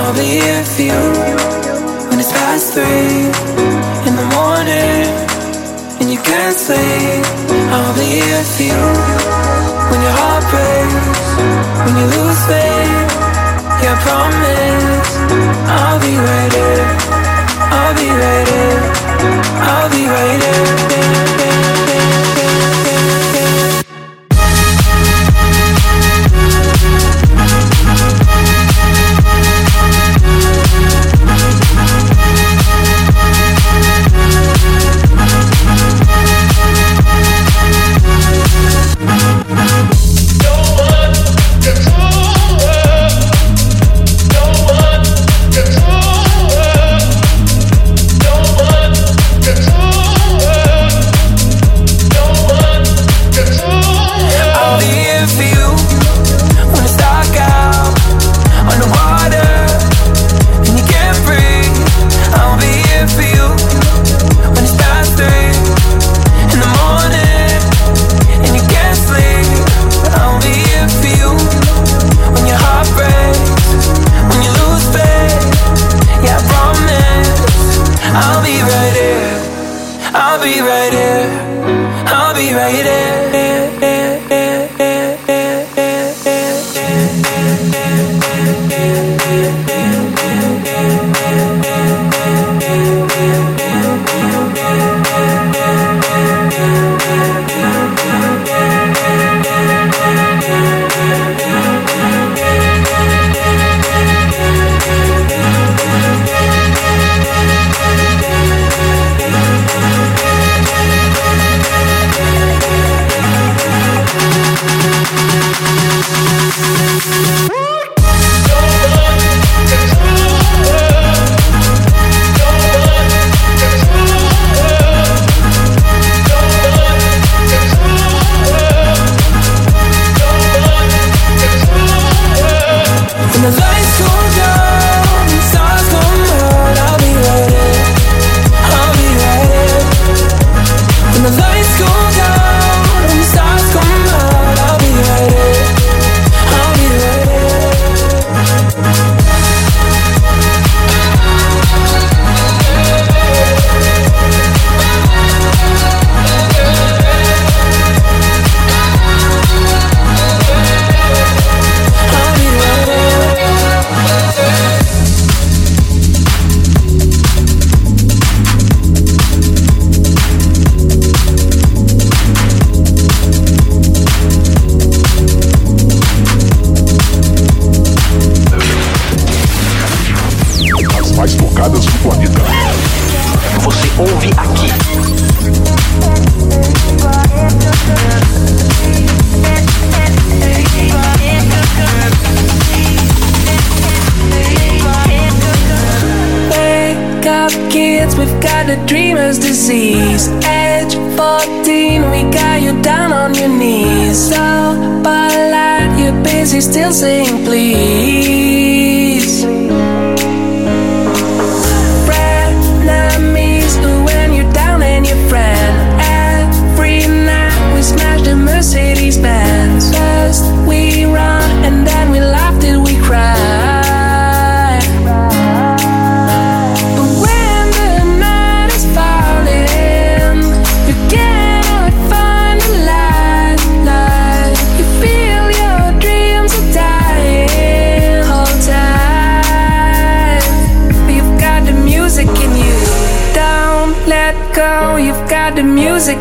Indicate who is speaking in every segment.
Speaker 1: I'll be here for you when it's past three in the morning and you can't sleep. I'll be here for you when your heart breaks, when you lose faith. Yeah, I promise I'll be ready. I'll be ready. I'll be waiting.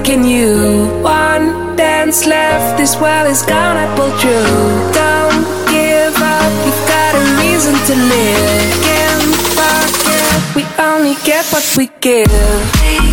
Speaker 1: Can you. One dance left, this well is gonna pull through. Don't give up, you've got a reason to live. Can't forget, we only get what we give.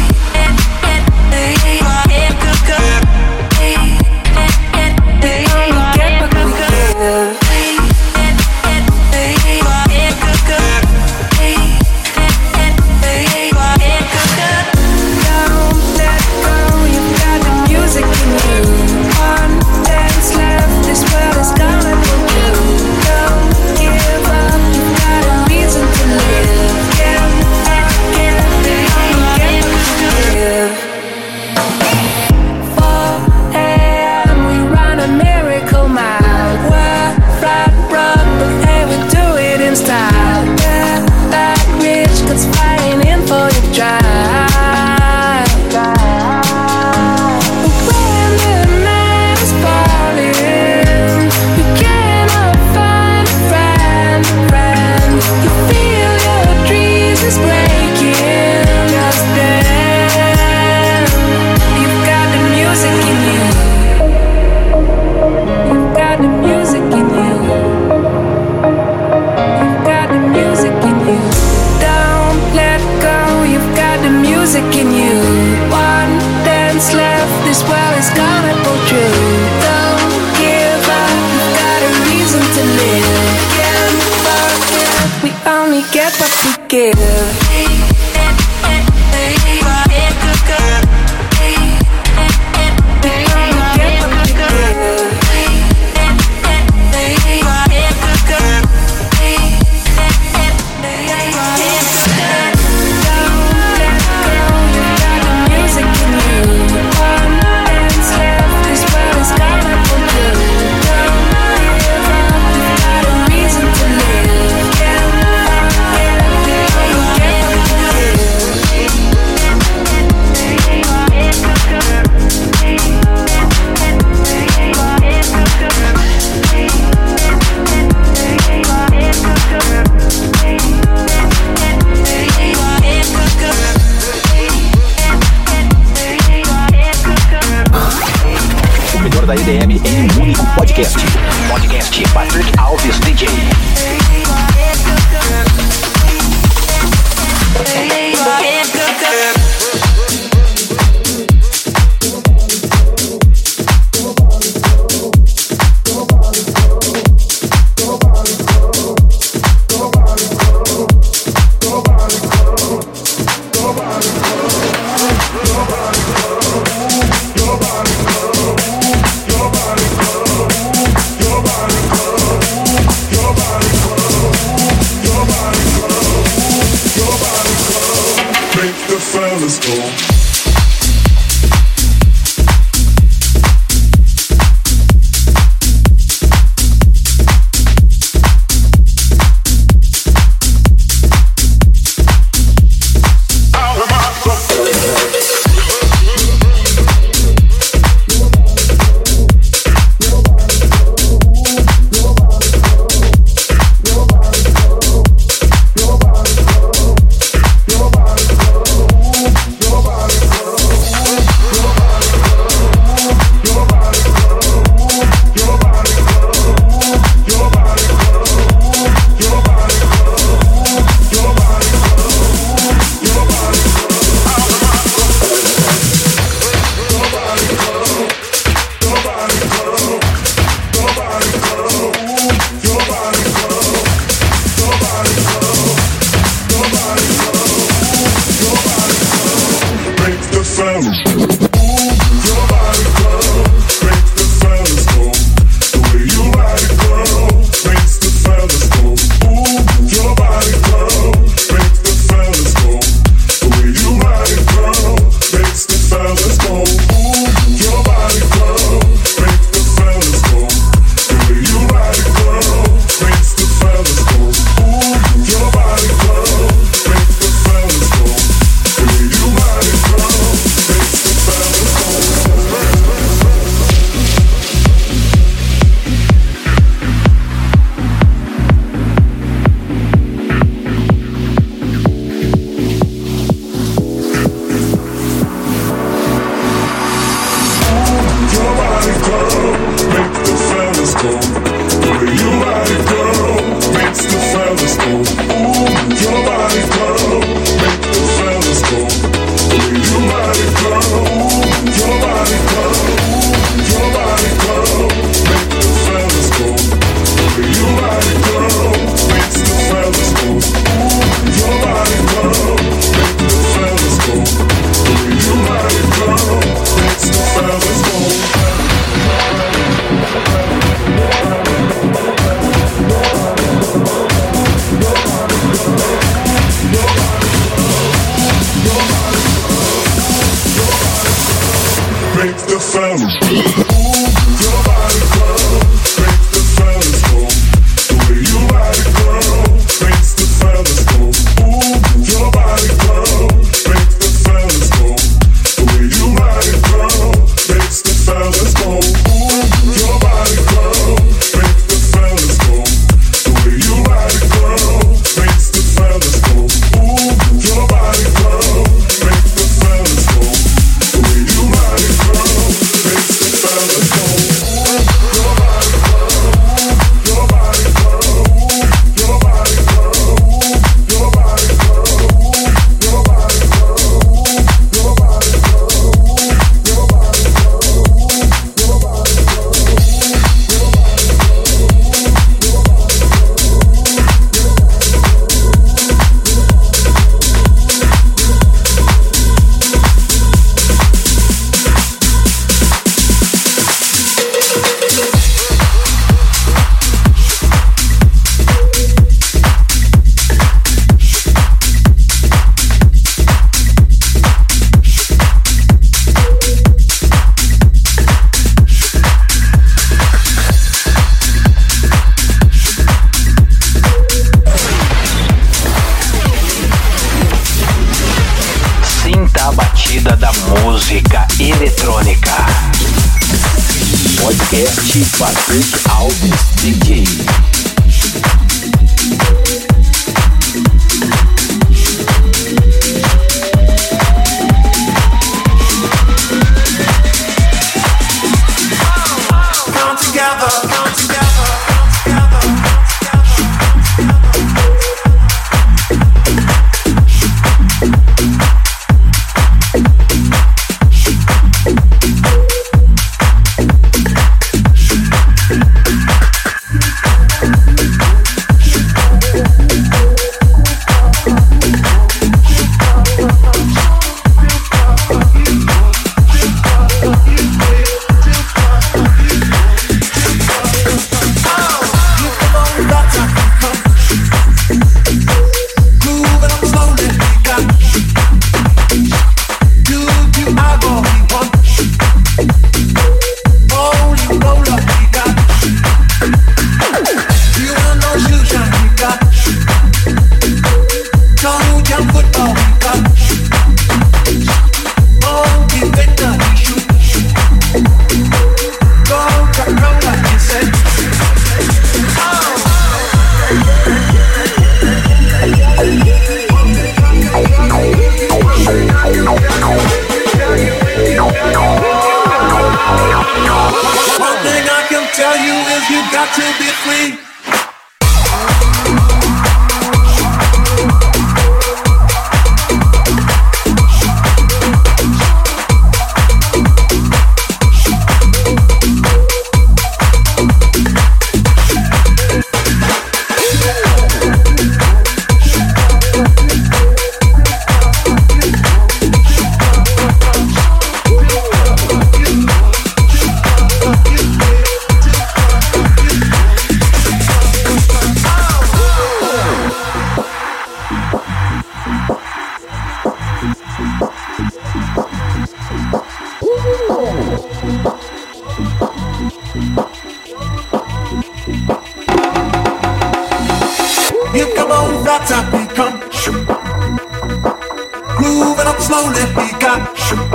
Speaker 1: morning we got shoot.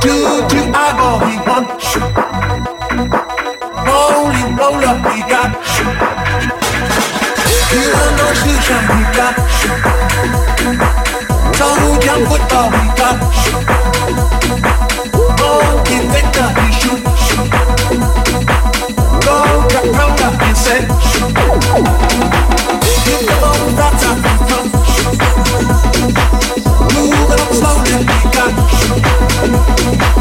Speaker 1: Dude, you I go we want shoot. Only roll up we got shoot. You don't know oh, shoot jump we got shoot. Total jump football we got shoot. Go get Victor we shoot shoot. Go get
Speaker 2: round up and say
Speaker 3: shoot. You
Speaker 4: know that's how we come slow, got you.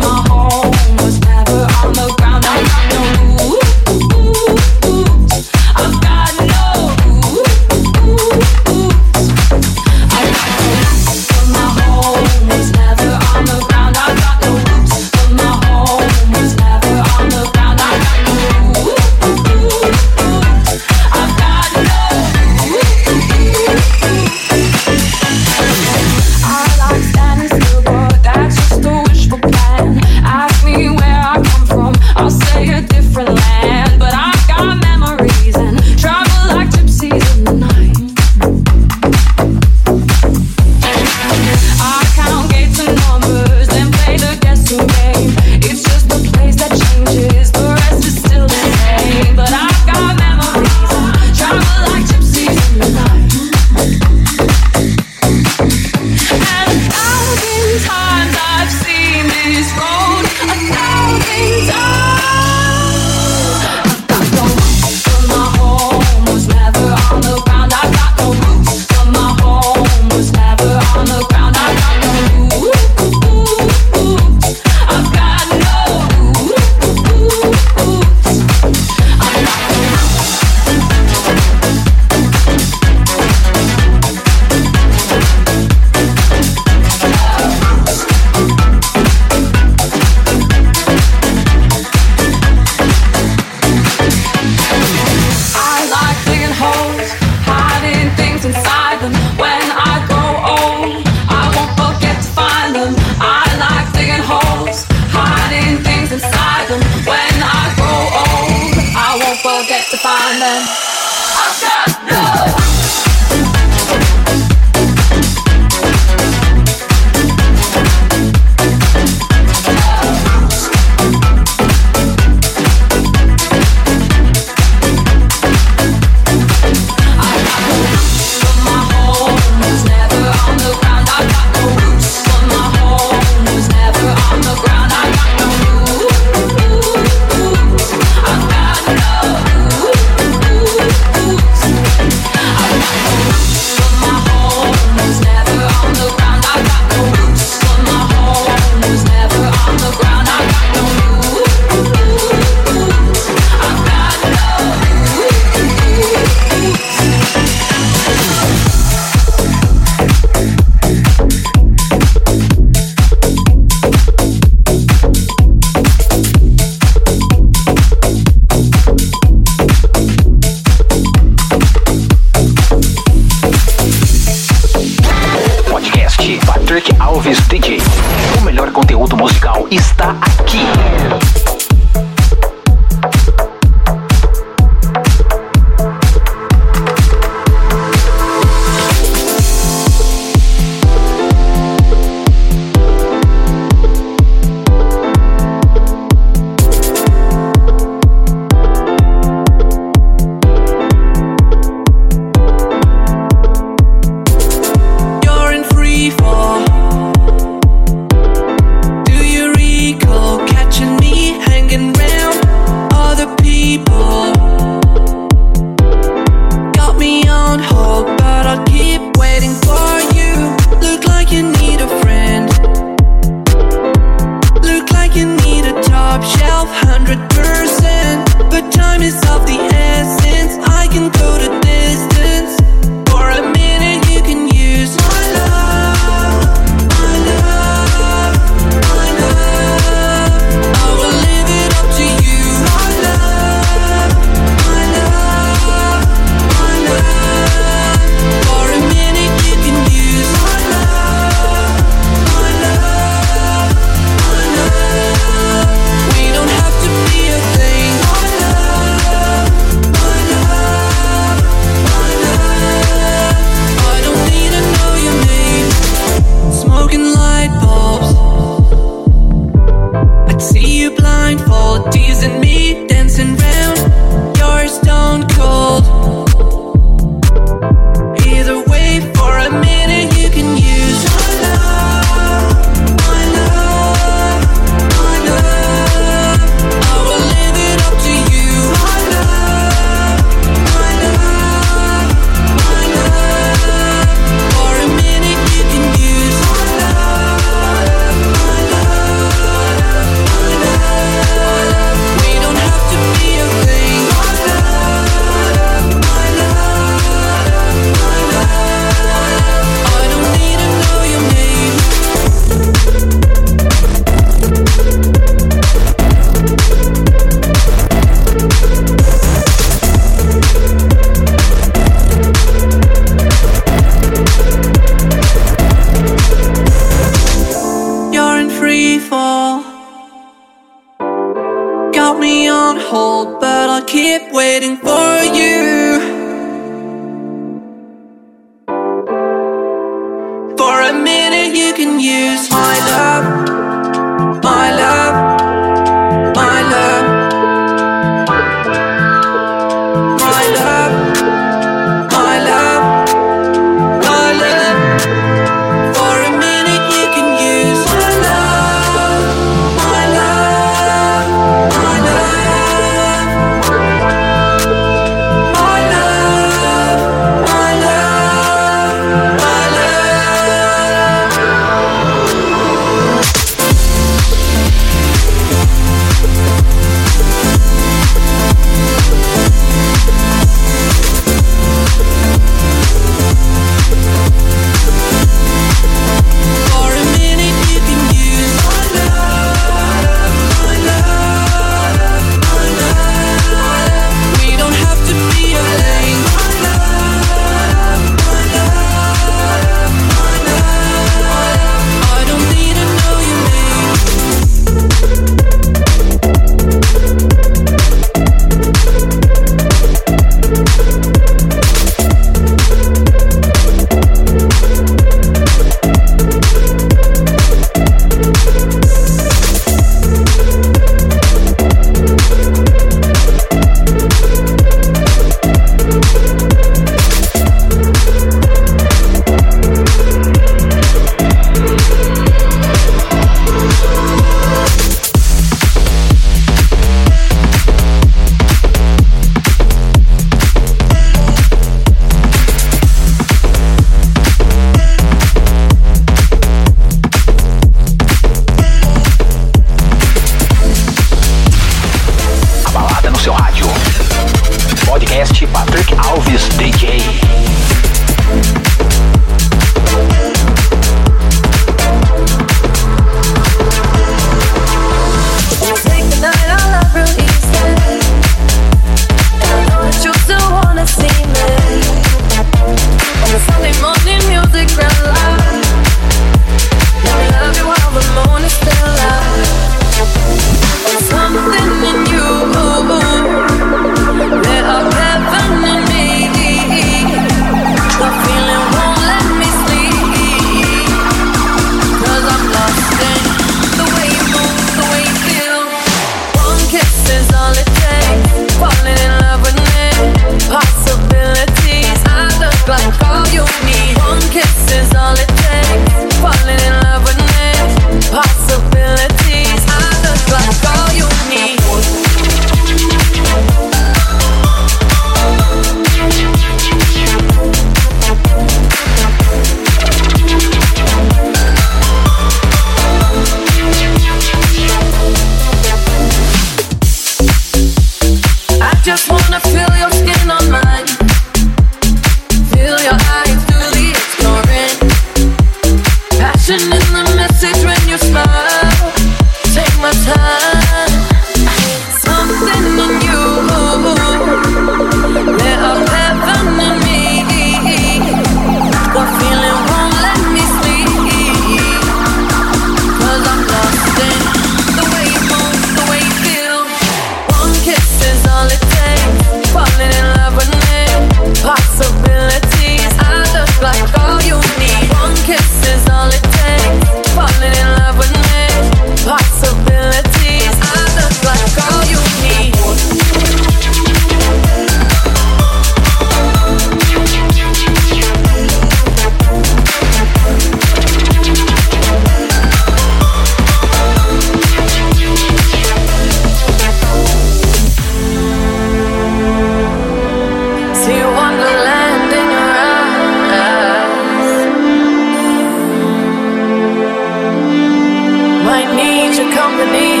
Speaker 4: believe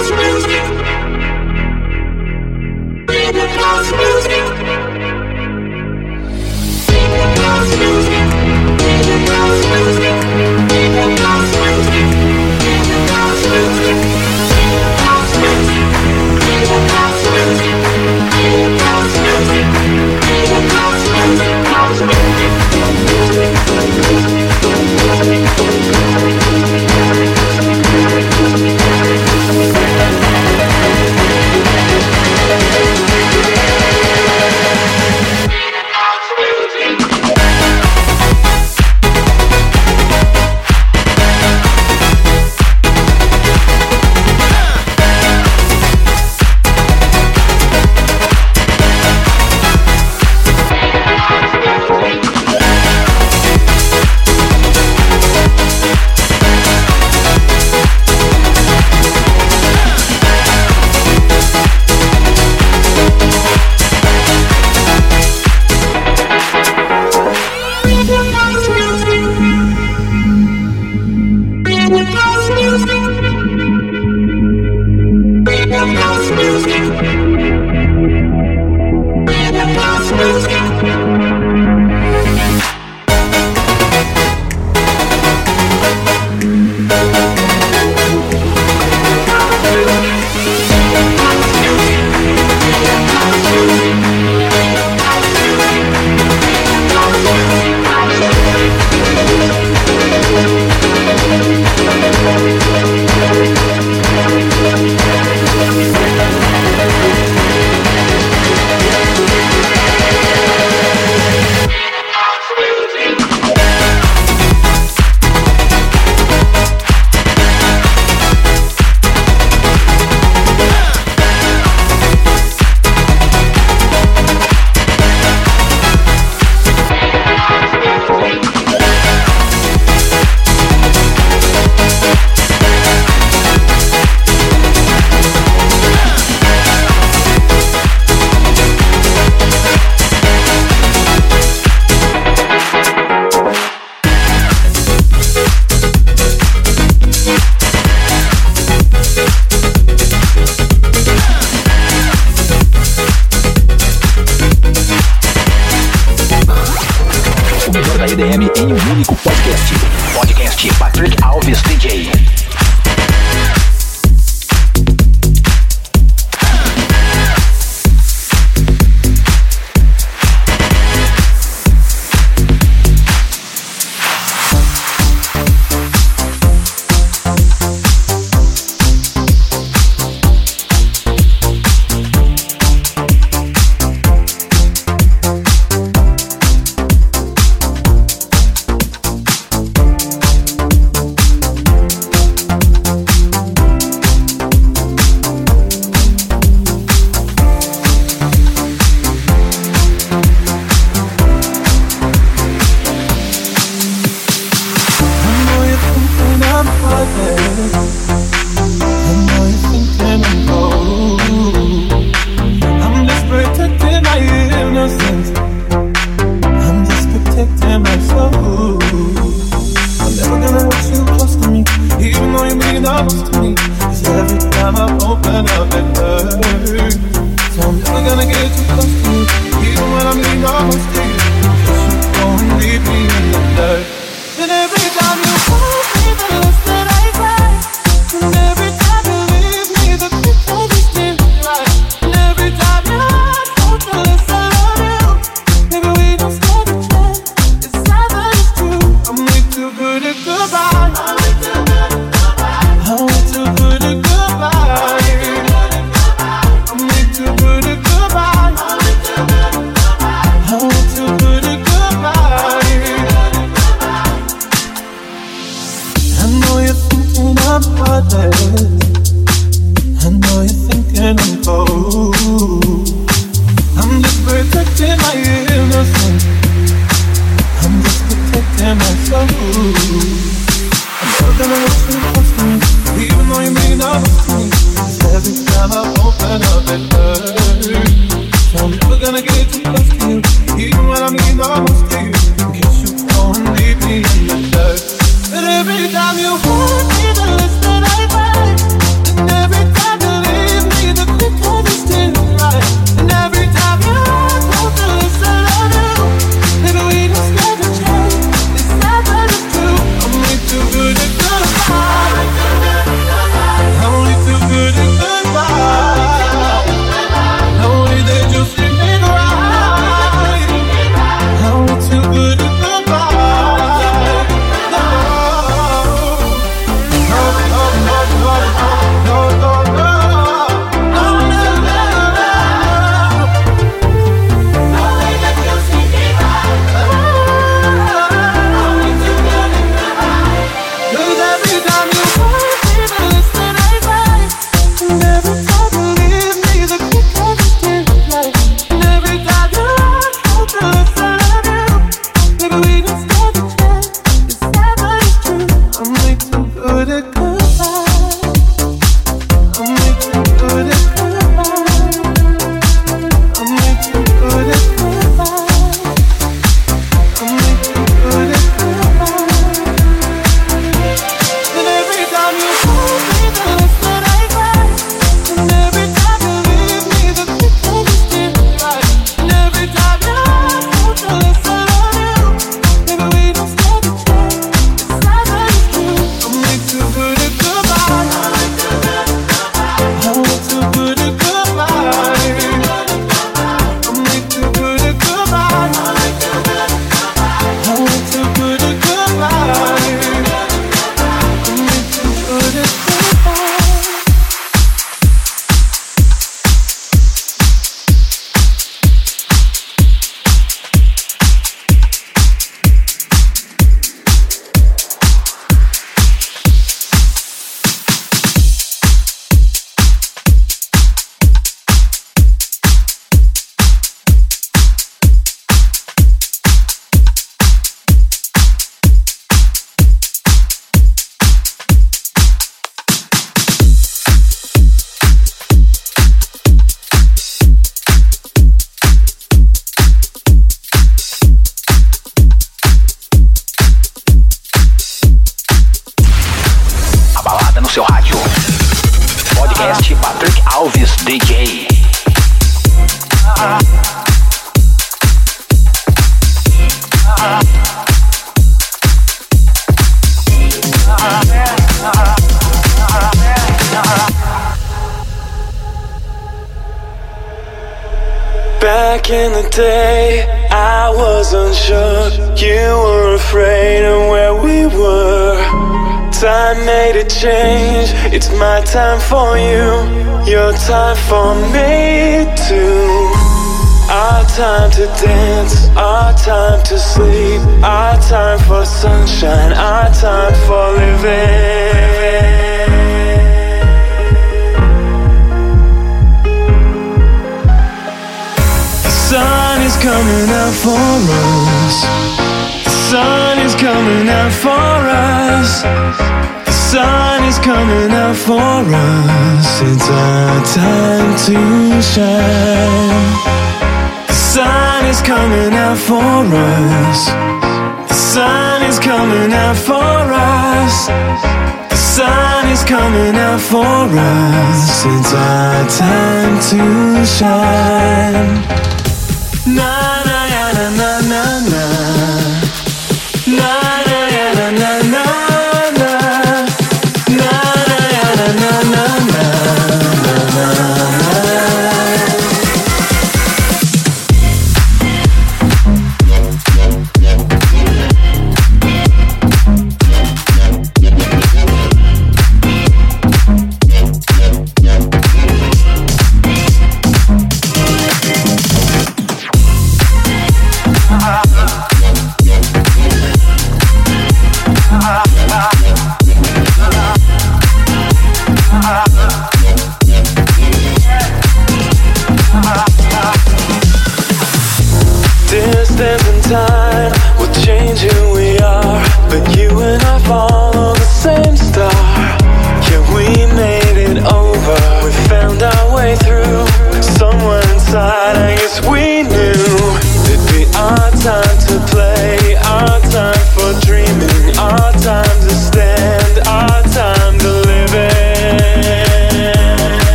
Speaker 4: House music. Back in the day, I was unsure. You were afraid of where we
Speaker 5: were. Time made a change, it's my time for you, your time for me too. Our time to dance, our time to sleep, our time for sunshine, our time for living. sun is coming out for us.
Speaker 6: The sun is coming out for us. The sun is coming out for us. It's our time to shine. The sun is coming out for us. The sun is coming out for us The sun is coming out for us. It's our time to shine. Same star. Yeah, we made it over. We found our way through. Somewhere inside, I guess we knew it'd be our time to play, our time for dreaming, our time to stand, our time to live it.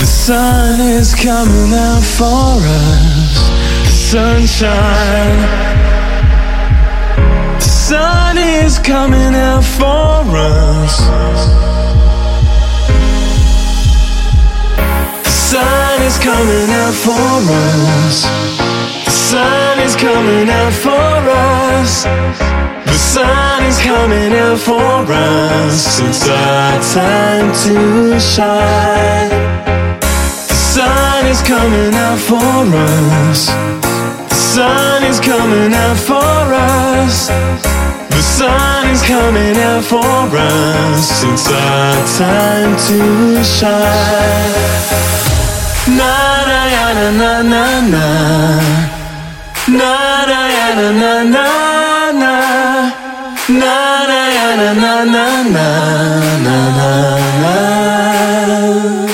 Speaker 6: The sun is coming out for us. Sunshine. The sun is coming out for us. The sun is coming out for us. The sun is coming out for us. The sun is coming out for us. It's our time to shine. The sun is coming out for us. The sun is coming out for us. The sun is coming out for us. It's our time to shine. Na na na na na na. Na na na na na na. Na na na na na na na. Na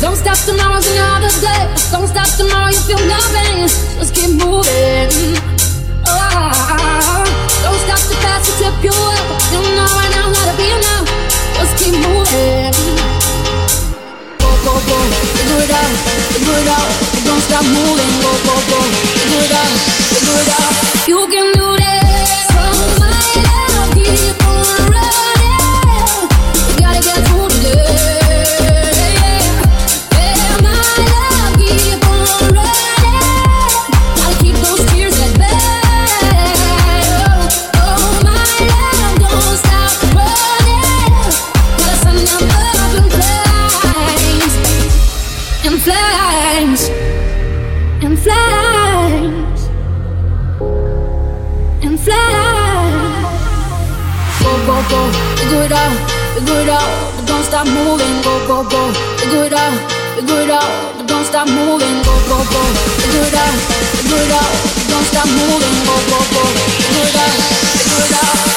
Speaker 7: Don't stop tomorrow's another day. Don't stop tomorrow, you
Speaker 1: feel nothing. Just keep moving. Oh, don't stop the past to trip you up. You know right now how to be now. Just keep moving. Go, go, go. Figure it out. Figure it out. Don't stop moving. Go, go, go. Figure it out. Figure it out. You can do it. It out, don't stop moving. Go, go, go, figure it out, figure it out, don't stop moving. Go, go, go, figure it out, figure it out, don't stop moving. Go, go, go, figure it out, figure it out.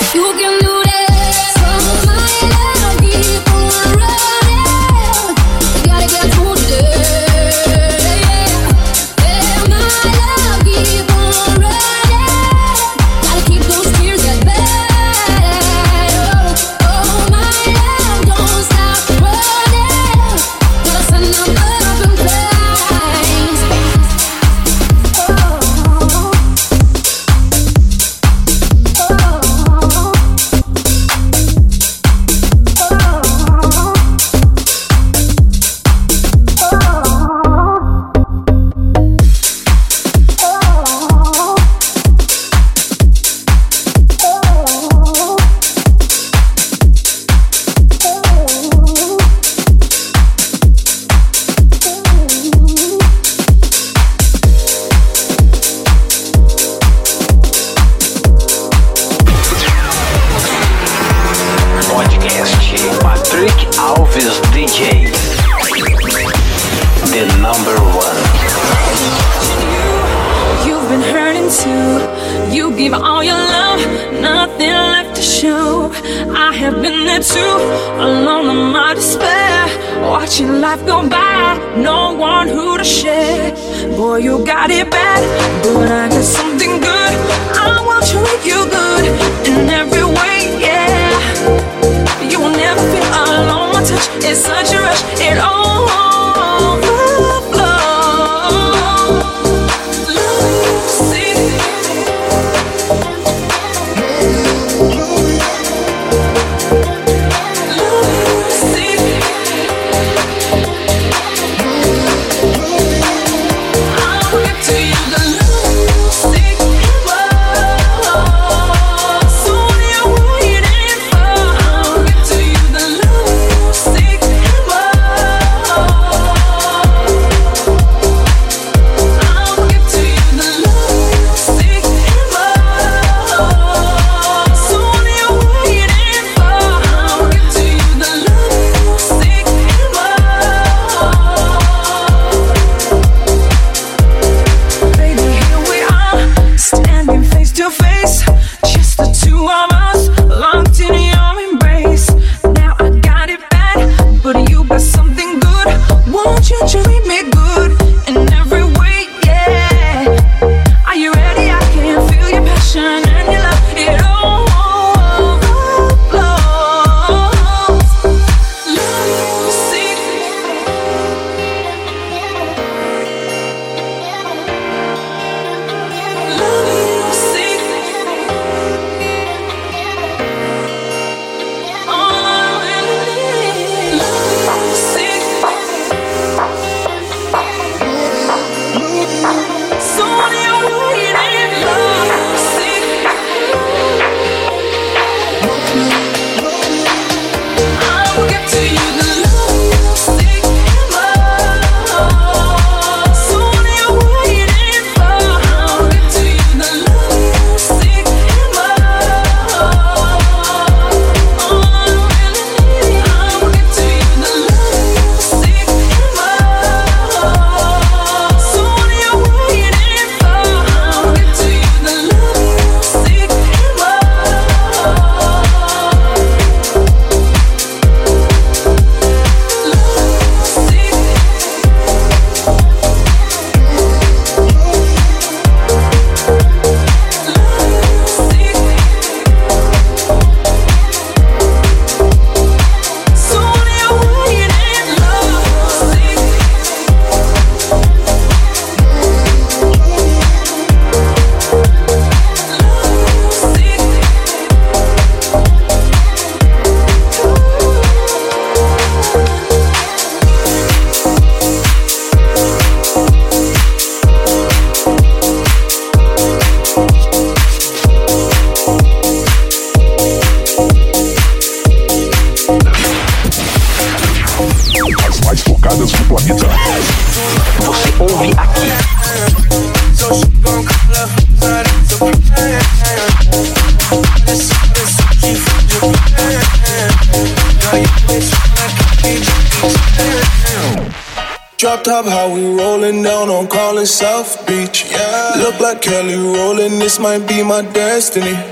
Speaker 8: Drop top, how we rollin' down on call South Beach. Yeah. Look like Kelly Rowland, this might be my destiny.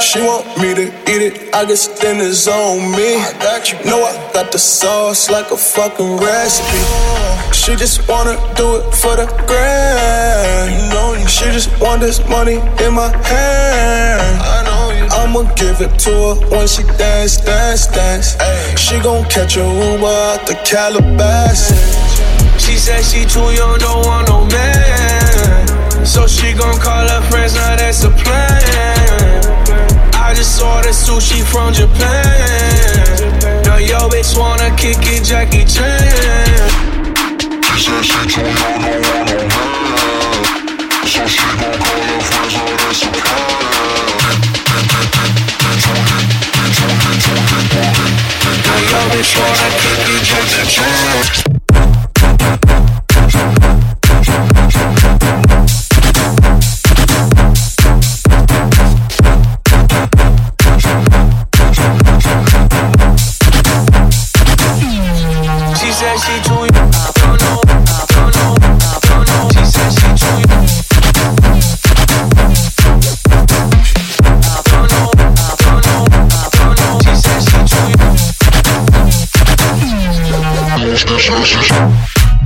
Speaker 8: She want me to eat it, I guess then it's on me. I got you. Know I got the sauce like a fucking recipe. She just wanna do it for the grand. You know, she just want this money in my hand. I know you. I'ma give it to her when she dance, dance, dance. Ay. She gon' catch a Uber out the Calabasas.
Speaker 9: She said she too young, don't want no man. So she gon' call her friends, now that's a plan. I just ordered sushi from Japan. Now yo bitch wanna kick it, Jackie Chan.
Speaker 10: She said she too young, don't want. So she gon' call her friends, oh, now that's a
Speaker 9: Now yo bitch wanna kick it, Jackie Chan.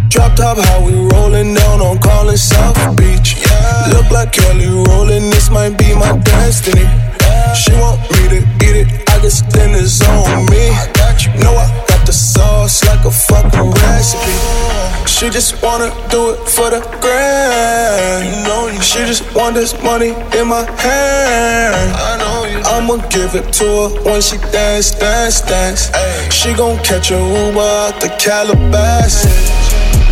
Speaker 8: Drop top, how we rolling down on Collins South Beach. Yeah. Look like Kelly Rowland, this might be my destiny. Just wanna do it for the grand. You know, she just want this money in my hand. I know you. I'ma give it to her when she dance, dance, dance. Ay. She gon' catch a Uber out the Calabasas.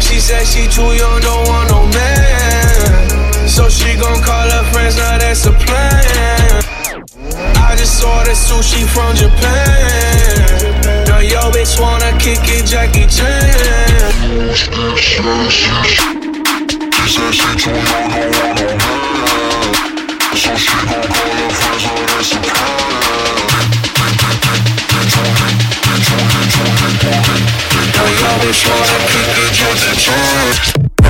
Speaker 9: She said she too young, don't want no man. So she gon' call her friends, now that's a plan. I just ordered sushi from Japan. Now yo bitch wanna kick it, Jackie Chan.
Speaker 10: Too don't want man. So she gon' her Now
Speaker 9: yo bitch wanna kick it, Jackie Chan.